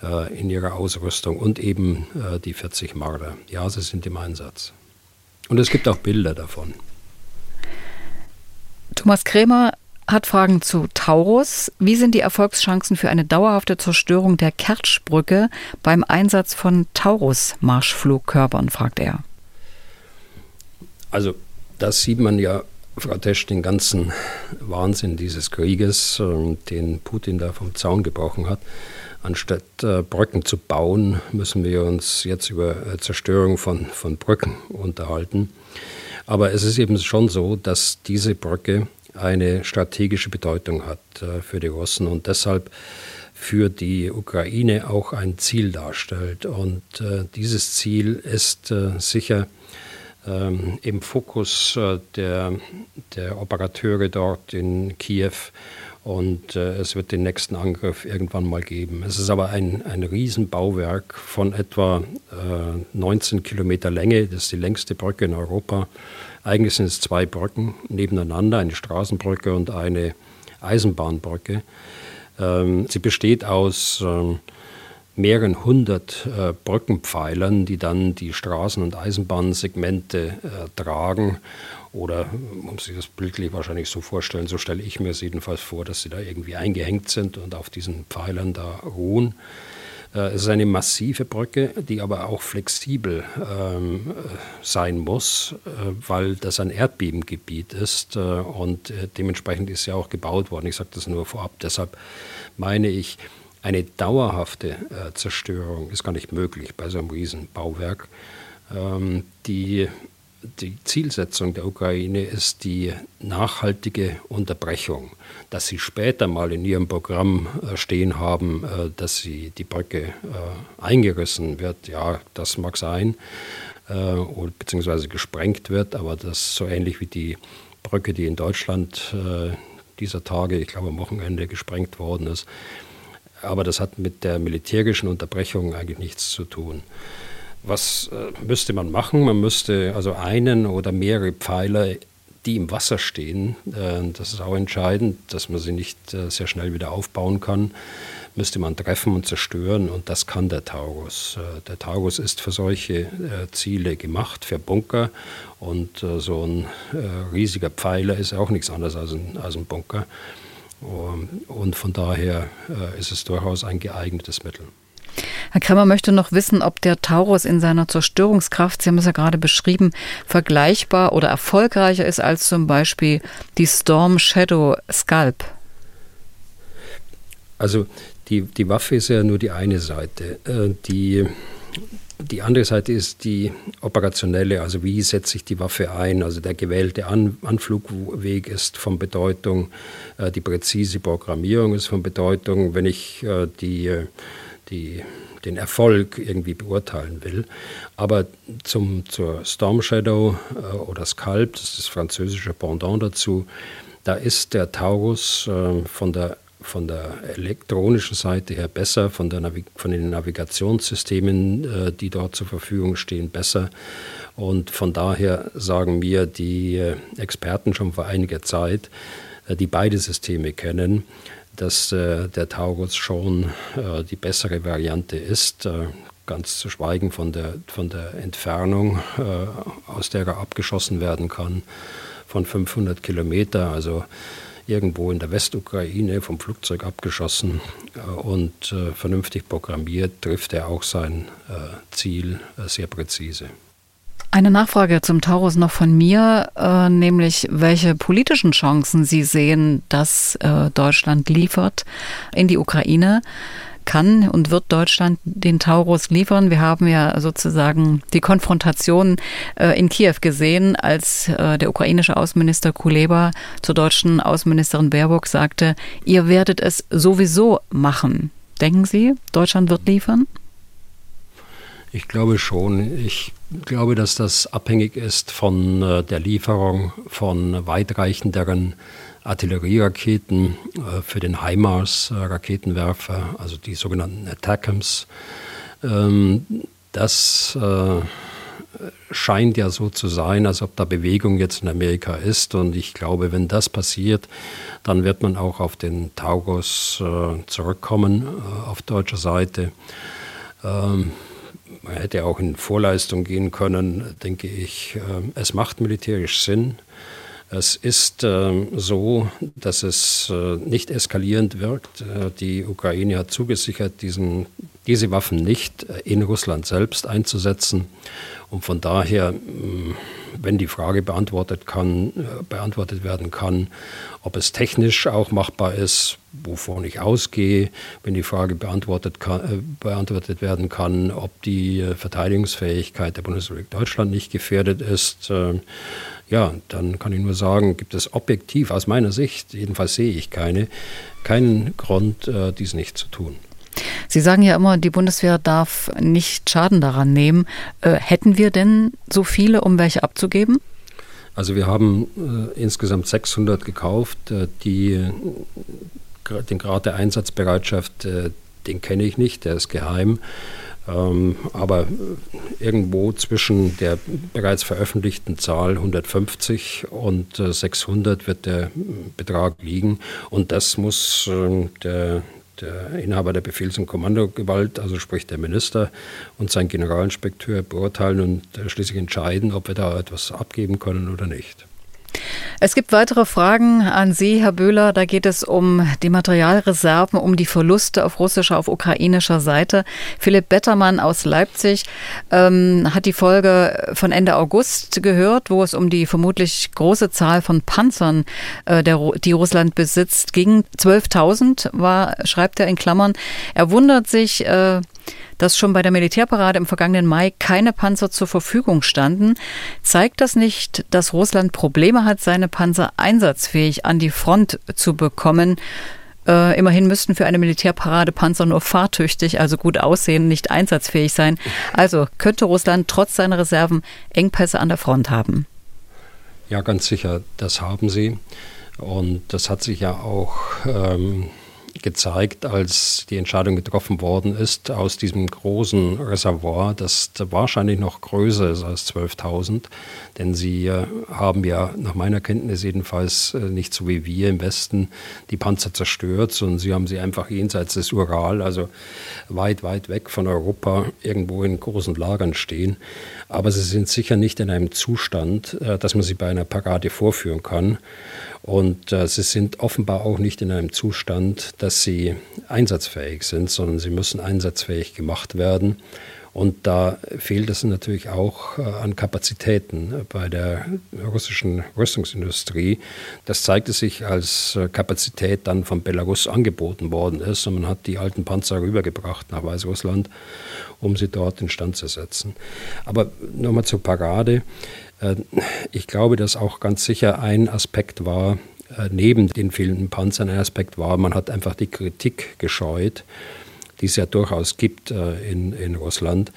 Speaker 4: äh, in ihrer Ausrüstung und eben die 40 Marder. Ja, sie sind im Einsatz. Und es gibt auch Bilder davon.
Speaker 3: Thomas Krämer hat Fragen zu Taurus. Wie sind die Erfolgschancen für eine dauerhafte Zerstörung der Kertschbrücke beim Einsatz von Taurus-Marschflugkörpern, fragt er.
Speaker 4: Also das sieht man ja, Frau Tesch, den ganzen Wahnsinn dieses Krieges, den Putin da vom Zaun gebrochen hat. Anstatt äh, Brücken zu bauen, müssen wir uns jetzt über äh, Zerstörung von, von Brücken unterhalten. Aber es ist eben schon so, dass diese Brücke eine strategische Bedeutung hat äh, für die Russen und deshalb für die Ukraine auch ein Ziel darstellt. Und dieses Ziel ist sicher ähm, im Fokus äh, der, der Operateure dort in Kiew und äh, es wird den nächsten Angriff irgendwann mal geben. Es ist aber ein, ein Riesenbauwerk von etwa äh, 19 Kilometer Länge. Das ist die längste Brücke in Europa. Eigentlich sind es zwei Brücken nebeneinander, eine Straßenbrücke und eine Eisenbahnbrücke. Ähm, sie besteht aus ähm, mehreren hundert äh, Brückenpfeilern, die dann die Straßen- und Eisenbahnsegmente äh, tragen. Oder, um sich das bildlich wahrscheinlich so vorstellen, so stelle ich mir es jedenfalls vor, dass sie da irgendwie eingehängt sind und auf diesen Pfeilern da ruhen. Äh, es ist eine massive Brücke, die aber auch flexibel ähm, sein muss, äh, weil das ein Erdbebengebiet ist äh, und äh, dementsprechend ist sie auch gebaut worden. Ich sage das nur vorab. Deshalb meine ich, eine dauerhafte äh, Zerstörung ist gar nicht möglich bei so einem Riesenbauwerk. Ähm, die, die Zielsetzung der Ukraine ist die nachhaltige Unterbrechung. Dass sie später mal in ihrem Programm äh, stehen haben, äh, dass sie die Brücke äh, eingerissen wird, ja, das mag sein, äh, beziehungsweise gesprengt wird, aber das so ähnlich wie die Brücke, die in Deutschland äh, dieser Tage, ich glaube am Wochenende, gesprengt worden ist, aber das hat mit der militärischen Unterbrechung eigentlich nichts zu tun. Was äh, müsste man machen? Man müsste also einen oder mehrere Pfeiler, die im Wasser stehen, äh, das ist auch entscheidend, dass man sie nicht äh, sehr schnell wieder aufbauen kann, müsste man treffen und zerstören und das kann der Taurus. Äh, der Taurus ist für solche äh, Ziele gemacht, für Bunker und äh, so ein riesiger Pfeiler ist auch nichts anderes als ein, als ein Bunker. Ähm, und von daher äh, ist es durchaus ein geeignetes Mittel.
Speaker 3: Herr Kremmer möchte noch wissen, ob der Taurus in seiner Zerstörungskraft, Sie haben es ja gerade beschrieben, vergleichbar oder erfolgreicher ist als zum Beispiel die Storm Shadow Scalp.
Speaker 4: Also die, die Waffe ist ja nur die eine Seite. Äh, die, die andere Seite ist die operationelle, also wie setze ich die Waffe ein. Also der gewählte An Anflugweg ist von Bedeutung, äh, die präzise Programmierung ist von Bedeutung, wenn ich äh, die, die, den Erfolg irgendwie beurteilen will. Aber zum, zur Storm Shadow äh, oder Scalp, das ist das französische Pendant dazu, da ist der Taurus äh, von der von der elektronischen Seite her besser, von, der von den Navigationssystemen, äh, die dort zur Verfügung stehen, besser. Und von daher sagen mir die äh, Experten schon vor einiger Zeit, äh, die beide Systeme kennen, dass der Taurus schon die bessere Variante ist, ganz zu schweigen von der, von der Entfernung, aus der er abgeschossen werden kann, von 500 Kilometer. Also irgendwo in der Westukraine vom Flugzeug abgeschossen äh, und äh, vernünftig programmiert, trifft er auch sein äh, Ziel sehr präzise.
Speaker 3: Eine Nachfrage zum Taurus noch von mir, nämlich welche politischen Chancen Sie sehen, dass Deutschland liefert in die Ukraine kann und wird Deutschland den Taurus liefern? Wir haben ja sozusagen die Konfrontation äh, in Kiew gesehen, als äh, der ukrainische Außenminister Kuleba zur deutschen Außenministerin Baerbock sagte, ihr werdet es sowieso machen. Denken Sie, Deutschland wird liefern?
Speaker 4: Ich glaube schon. Ich glaube, dass das abhängig ist von äh, der Lieferung von weitreichenderen Artillerieraketen äh, für den HIMARS-Raketenwerfer, also die sogenannten ATACMS. Ähm, das äh, scheint ja so zu sein, als ob da Bewegung jetzt in Amerika ist. Und ich glaube, wenn das passiert, dann wird man auch auf den Taurus äh, zurückkommen auf deutscher Seite. Ähm, man hätte auch in Vorleistung gehen können, denke ich. Es macht militärisch Sinn. Es ist äh, so, dass es äh, nicht eskalierend wirkt. Äh, die Ukraine hat zugesichert, diesen, diese Waffen nicht äh, in Russland selbst einzusetzen. Und von daher, mm, wenn die Frage beantwortet, kann, äh, beantwortet werden kann, ob es technisch auch machbar ist, wovon ich ausgehe, wenn die Frage beantwortet, kann, äh, beantwortet werden kann, ob die Verteidigungsfähigkeit der Bundesrepublik Deutschland nicht gefährdet ist, ja, dann kann ich nur sagen, gibt es objektiv aus meiner Sicht, jedenfalls sehe ich keine, keinen Grund, äh, dies nicht zu tun.
Speaker 3: Sie sagen ja immer, die Bundeswehr darf nicht Schaden daran nehmen. Äh, hätten wir denn so viele, um welche abzugeben?
Speaker 4: Also wir haben äh, insgesamt 600 gekauft. Äh, die, den Grad der Einsatzbereitschaft, äh, den kenne ich nicht, der ist geheim. Ähm, aber irgendwo zwischen der bereits veröffentlichten Zahl 150 und 600 äh, wird der Betrag liegen. Und das muss ähm, der, der Inhaber der Befehls- und Kommandogewalt, also sprich der Minister und sein Generalinspekteur beurteilen und schließlich entscheiden, ob wir da etwas abgeben können oder nicht.
Speaker 3: Es gibt weitere Fragen an Sie, Herr Böhler. Da geht es um die Materialreserven, um die Verluste auf russischer, auf ukrainischer Seite. Philipp Bettermann aus Leipzig ähm, hat die Folge von Ende August gehört, wo es um die vermutlich große Zahl von Panzern, äh, der, die Russland besitzt, ging. 12.000 war, schreibt er in Klammern. Er wundert sich, äh, dass schon bei der Militärparade im vergangenen Mai keine Panzer zur Verfügung standen. Zeigt das nicht, dass Russland Probleme hat, seine Panzer einsatzfähig an die Front zu bekommen? Äh, immerhin müssten für eine Militärparade Panzer nur fahrtüchtig, also gut aussehen, nicht einsatzfähig sein. Also könnte Russland trotz seiner Reserven Engpässe an der Front haben?
Speaker 4: Ja, ganz sicher, das haben sie. Und das hat sich ja auch ähm, gezeigt, als die Entscheidung getroffen worden ist, aus diesem großen Reservoir, das wahrscheinlich noch größer ist als 12.000, denn sie äh, haben ja nach meiner Kenntnis jedenfalls äh, nicht so wie wir im Westen die Panzer zerstört, sondern sie haben sie einfach jenseits des Ural, also weit, weit weg von Europa, irgendwo in großen Lagern stehen. Aber sie sind sicher nicht in einem Zustand, äh, dass man sie bei einer Parade vorführen kann. Und äh, sie sind offenbar auch nicht in einem Zustand, dass sie einsatzfähig sind, sondern sie müssen einsatzfähig gemacht werden. Und da fehlt es natürlich auch äh, an Kapazitäten bei der russischen Rüstungsindustrie. Das zeigte sich, als äh, Kapazität dann von Belarus angeboten worden ist und man hat die alten Panzer rübergebracht nach Weißrussland, um sie dort instand zu setzen. Aber nochmal zur Parade. Äh, ich glaube, dass auch ganz sicher ein Aspekt war, neben den fehlenden Panzern ein Aspekt war, man hat einfach die Kritik gescheut die es ja durchaus gibt äh, in, in Russland,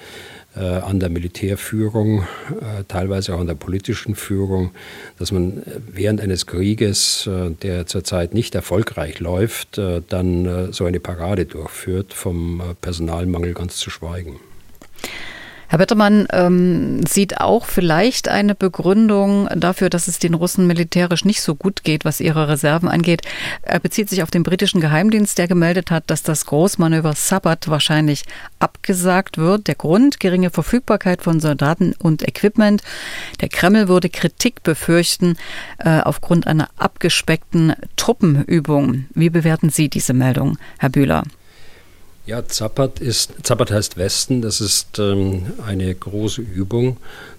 Speaker 4: äh, an der Militärführung, äh, teilweise auch an der politischen Führung, dass man während eines Krieges, der zurzeit nicht erfolgreich läuft, dann so eine Parade durchführt, vom Personalmangel ganz zu schweigen.
Speaker 3: Herr Bettermann ähm, sieht auch vielleicht eine Begründung dafür, dass es den Russen militärisch nicht so gut geht, was ihre Reserven angeht. Er bezieht sich auf den britischen Geheimdienst, der gemeldet hat, dass das Großmanöver Sabbat wahrscheinlich abgesagt wird. Der Grund geringe Verfügbarkeit von Soldaten und Equipment. Der Kreml würde Kritik befürchten äh, aufgrund einer abgespeckten Truppenübung. Wie bewerten Sie diese Meldung, Herr Bühler?
Speaker 4: Ja, Zappat ist, Zappat heißt Westen. Das ist ähm, eine große Übung,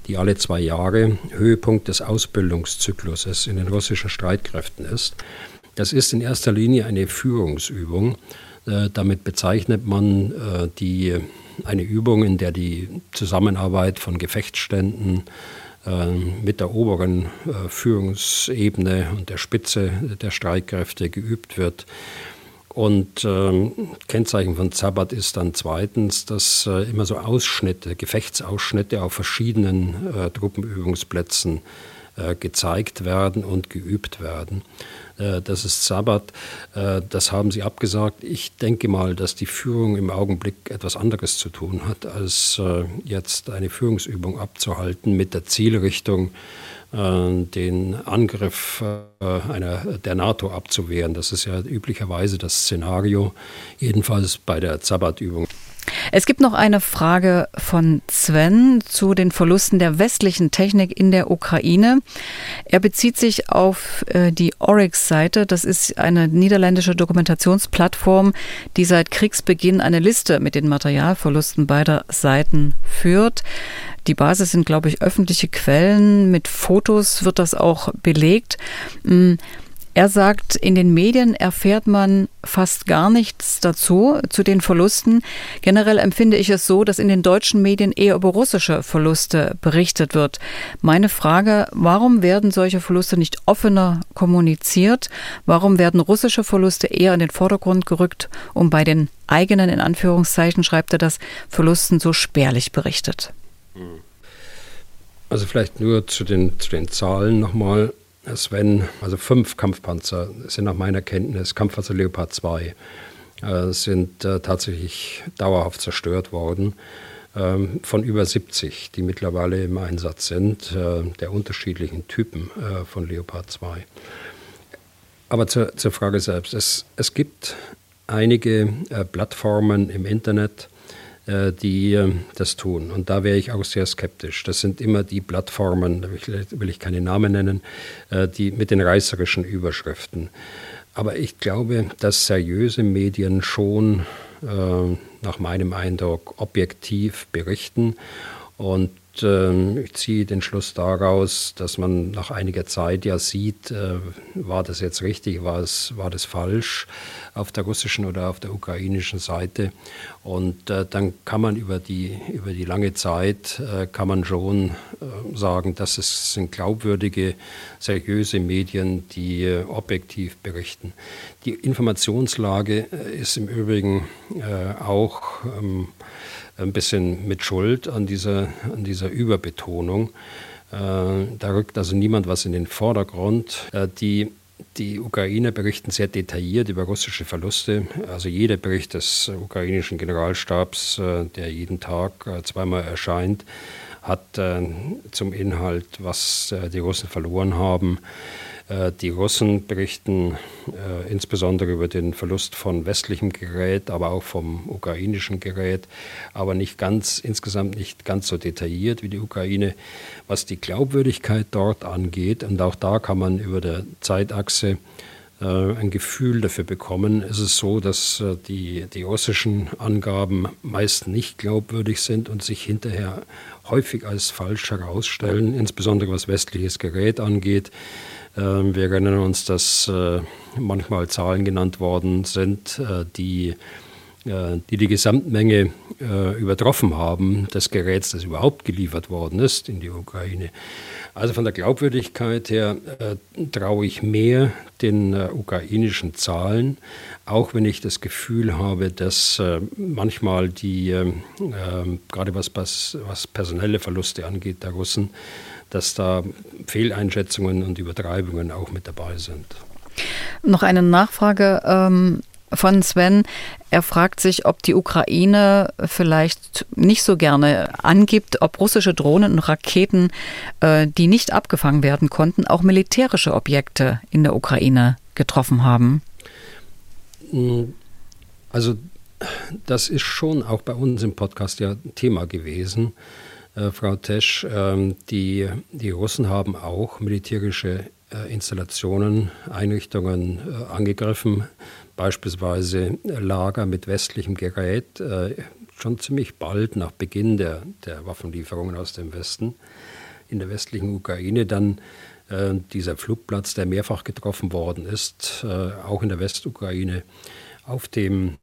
Speaker 4: die alle zwei Jahre Höhepunkt des Ausbildungszykluses in den russischen Streitkräften ist. Das ist in erster Linie eine Führungsübung. Äh, damit bezeichnet man äh, die, eine Übung, in der die Zusammenarbeit von Gefechtsständen äh, mit der oberen äh, Führungsebene und der Spitze der Streitkräfte geübt wird. Und ähm, Kennzeichen von Zabbat ist dann zweitens, dass äh, immer so Ausschnitte, Gefechtsausschnitte auf verschiedenen äh, Truppenübungsplätzen äh, gezeigt werden und geübt werden. Äh, das ist Sabbat, äh, das haben sie abgesagt. Ich denke mal, dass die Führung im Augenblick etwas anderes zu tun hat, als äh, jetzt eine Führungsübung abzuhalten mit der Zielrichtung, den Angriff einer, der NATO abzuwehren. Das ist ja üblicherweise das Szenario, jedenfalls bei der Zabbat-Übung.
Speaker 3: Es gibt noch eine Frage von Sven zu den Verlusten der westlichen Technik in der Ukraine. Er bezieht sich auf äh, die Oryx-Seite. Das ist eine niederländische Dokumentationsplattform, die seit Kriegsbeginn eine Liste mit den Materialverlusten beider Seiten führt. Die Basis sind, glaube ich, öffentliche Quellen. Mit Fotos wird das auch belegt. Er sagt, in den Medien erfährt man fast gar nichts dazu, zu den Verlusten. Generell empfinde ich es so, dass in den deutschen Medien eher über russische Verluste berichtet wird. Meine Frage, warum werden solche Verluste nicht offener kommuniziert? Warum werden russische Verluste eher in den Vordergrund gerückt, um bei den eigenen, in Anführungszeichen, schreibt er das, Verlusten so spärlich berichtet?
Speaker 4: Also vielleicht nur zu den, zu den Zahlen nochmal. Sven, also fünf Kampfpanzer sind nach meiner Kenntnis, Kampfpanzer Leopard 2, äh, sind äh, tatsächlich dauerhaft zerstört worden. Ähm, von über 70, die mittlerweile im Einsatz sind, äh, der unterschiedlichen Typen äh, von Leopard 2. Aber zur, zur Frage selbst. Es, es gibt einige äh, Plattformen im Internet, die ähm, das tun. Und da wäre ich auch sehr skeptisch. Das sind immer die Plattformen, da will ich keine Namen nennen, äh, die mit den reißerischen Überschriften. Aber ich glaube, dass seriöse Medien schon äh, nach meinem Eindruck objektiv berichten und ähm, ich ziehe den Schluss daraus, dass man nach einiger Zeit ja sieht, äh, war das jetzt richtig, war, es, war das falsch auf der russischen oder auf der ukrainischen Seite. Und äh, dann kann man über die, über die lange Zeit, äh, kann man schon sagen, dass es sind glaubwürdige, seriöse Medien, die objektiv berichten. Die Informationslage ist im Übrigen auch ähm, ein bisschen mit Schuld an dieser, an dieser Überbetonung. Äh, da rückt also niemand was in den Vordergrund. Äh, die die Ukrainer berichten sehr detailliert über russische Verluste. Also jeder Bericht des ukrainischen Generalstabs, äh, der jeden Tag zweimal erscheint, hat zum Inhalt, was die Russen verloren haben. Äh, die Russen berichten äh, insbesondere über den Verlust von westlichem Gerät, aber auch vom ukrainischen Gerät, aber nicht ganz, insgesamt nicht ganz so detailliert wie die Ukraine, was die Glaubwürdigkeit dort angeht. Und auch da kann man über der Zeitachse äh, ein Gefühl dafür bekommen. Es ist so, dass die, die russischen Angaben meist nicht glaubwürdig sind und sich hinterher häufig als falsch herausstellen, insbesondere was westliches Gerät angeht. Ähm, wir erinnern uns, dass äh, manchmal Zahlen genannt worden sind, die die die Gesamtmenge übertroffen haben des Geräts, das überhaupt geliefert worden ist in die Ukraine. Also von der Glaubwürdigkeit her äh, traue ich mehr den äh, ukrainischen Zahlen, auch wenn ich das Gefühl habe, dass äh, manchmal die, ähm, gerade was, was personelle Verluste angeht, der Russen, dass da Fehleinschätzungen und Übertreibungen auch mit dabei sind.
Speaker 3: Noch eine Nachfrage. Ähm von Sven. Er fragt sich, ob die Ukraine vielleicht nicht so gerne angibt, ob russische Drohnen und Raketen, äh, die nicht abgefangen werden konnten, auch militärische Objekte in der Ukraine getroffen haben.
Speaker 4: Hm, also das ist schon auch bei uns im Podcast ja Thema gewesen. Äh, Frau Tesch, äh, die, die Russen haben auch militärische äh, Installationen, Einrichtungen äh, angegriffen beispielsweise Lager mit westlichem Gerät schon ziemlich bald nach Beginn der, der Waffenlieferungen aus dem Westen. In der westlichen Ukraine dann dieser Flugplatz, der mehrfach getroffen worden ist, auch in der Westukraine, auf dem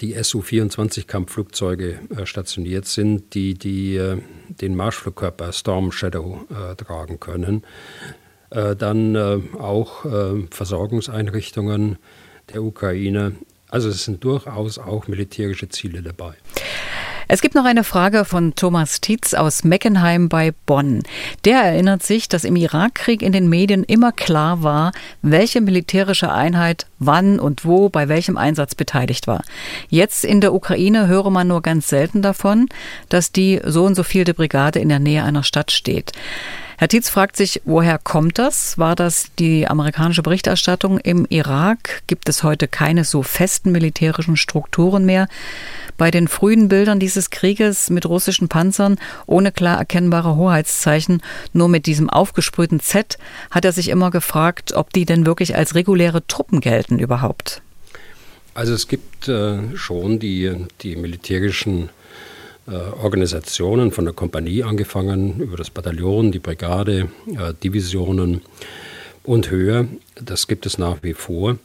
Speaker 4: die Su-24 Kampfflugzeuge äh, stationiert sind, die, die den Marschflugkörper Storm Shadow tragen können. dann auch Versorgungseinrichtungen der Ukraine. Also es sind durchaus auch militärische Ziele dabei.
Speaker 3: Es gibt noch eine Frage von Thomas Tietz aus Meckenheim bei Bonn. Der erinnert sich, dass im Irakkrieg in den Medien immer klar war, welche militärische Einheit wann und wo bei welchem Einsatz beteiligt war. Jetzt in der Ukraine höre man nur ganz selten davon, dass die so und so vielte Brigade in der Nähe einer Stadt steht. Herr Tietz fragt sich, woher kommt das? War das die amerikanische Berichterstattung im Irak? Gibt es heute keine so festen militärischen Strukturen mehr? Bei den frühen Bildern dieses Krieges mit russischen Panzern ohne klar erkennbare Hoheitszeichen, nur mit diesem aufgesprühten Z, hat er sich immer gefragt, ob die denn wirklich als reguläre Truppen gelten überhaupt.
Speaker 4: Also es gibt äh, schon die, die militärischen Organisationen von der Kompanie angefangen, über das Bataillon, die Brigade, äh, Divisionen und höher. Das gibt es nach wie vor.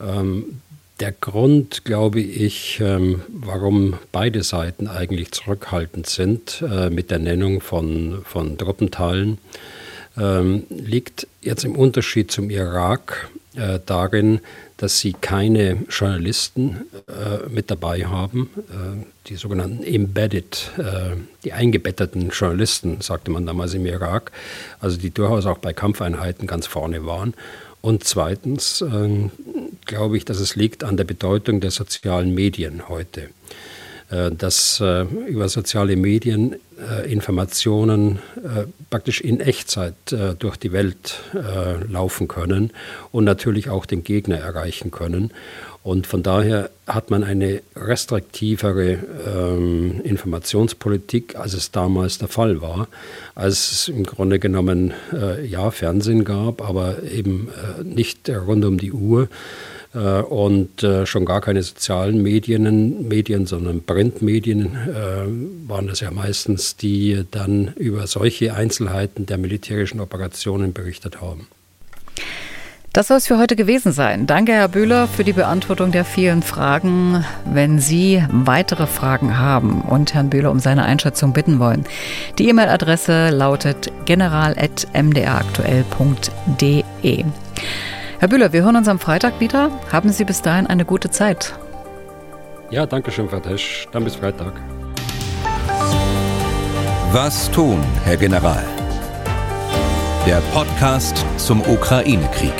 Speaker 4: Ähm, der Grund, glaube ich, ähm, warum beide Seiten eigentlich zurückhaltend sind äh, mit der Nennung von, von Truppenteilen, ähm, liegt jetzt im Unterschied zum Irak darin, dass sie keine Journalisten äh, mit dabei haben, äh, die sogenannten Embedded, äh, die eingebetteten Journalisten, sagte man damals im Irak, also die durchaus auch bei Kampfeinheiten ganz vorne waren. Und zweitens ähm, glaube ich, dass es liegt an der Bedeutung der sozialen Medien heute. Äh, dass äh, über soziale Medien äh, Informationen praktisch in Echtzeit durch die Welt laufen können und natürlich auch den Gegner erreichen können. Und von daher hat man eine restriktivere ähm, Informationspolitik, als es damals der Fall war, als es im Grunde genommen äh, ja Fernsehen gab, aber eben äh, nicht rund um die Uhr, und äh, schon gar keine sozialen Medien, Medien sondern Printmedien äh, waren das ja meistens, die dann über solche Einzelheiten der militärischen Operationen berichtet haben.
Speaker 3: Das soll es für heute gewesen sein. Danke, Herr Bühler, für die Beantwortung der vielen Fragen. Wenn Sie weitere Fragen haben und Herrn Bühler um seine Einschätzung bitten wollen, die E-Mail-Adresse lautet general.mdraktuell.de. Herr Bühler, wir hören uns am Freitag wieder. Haben Sie bis dahin eine gute Zeit.
Speaker 4: Ja, danke schön, Frau Tesch. Dann bis Freitag.
Speaker 2: Was tun, Herr General? Der Podcast zum Ukraine-Krieg.